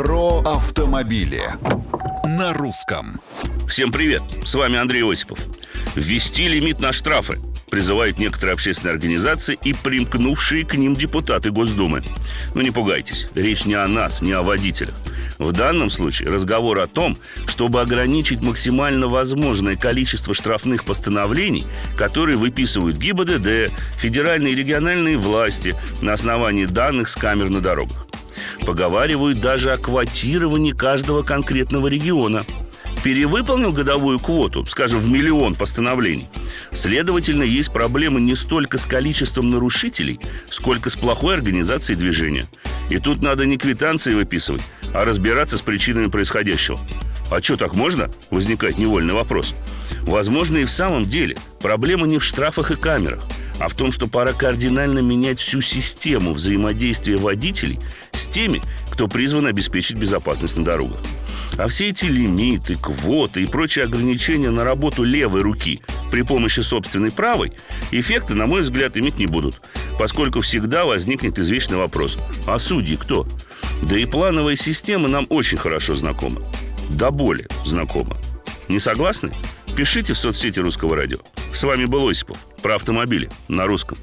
Про автомобили на русском. Всем привет, с вами Андрей Осипов. Ввести лимит на штрафы призывают некоторые общественные организации и примкнувшие к ним депутаты Госдумы. Но не пугайтесь, речь не о нас, не о водителях. В данном случае разговор о том, чтобы ограничить максимально возможное количество штрафных постановлений, которые выписывают ГИБДД, федеральные и региональные власти на основании данных с камер на дорогах. Поговаривают даже о квотировании каждого конкретного региона – перевыполнил годовую квоту, скажем, в миллион постановлений, следовательно, есть проблемы не столько с количеством нарушителей, сколько с плохой организацией движения. И тут надо не квитанции выписывать, а разбираться с причинами происходящего. А что, так можно? Возникает невольный вопрос. Возможно, и в самом деле проблема не в штрафах и камерах, а в том, что пора кардинально менять всю систему взаимодействия водителей с теми, кто призван обеспечить безопасность на дорогах. А все эти лимиты, квоты и прочие ограничения на работу левой руки при помощи собственной правой эффекта, на мой взгляд, иметь не будут, поскольку всегда возникнет извечный вопрос «А судьи кто?». Да и плановая система нам очень хорошо знакома. До боли знакома. Не согласны? Пишите в соцсети Русского радио. С вами был Осипов. Про автомобили на русском.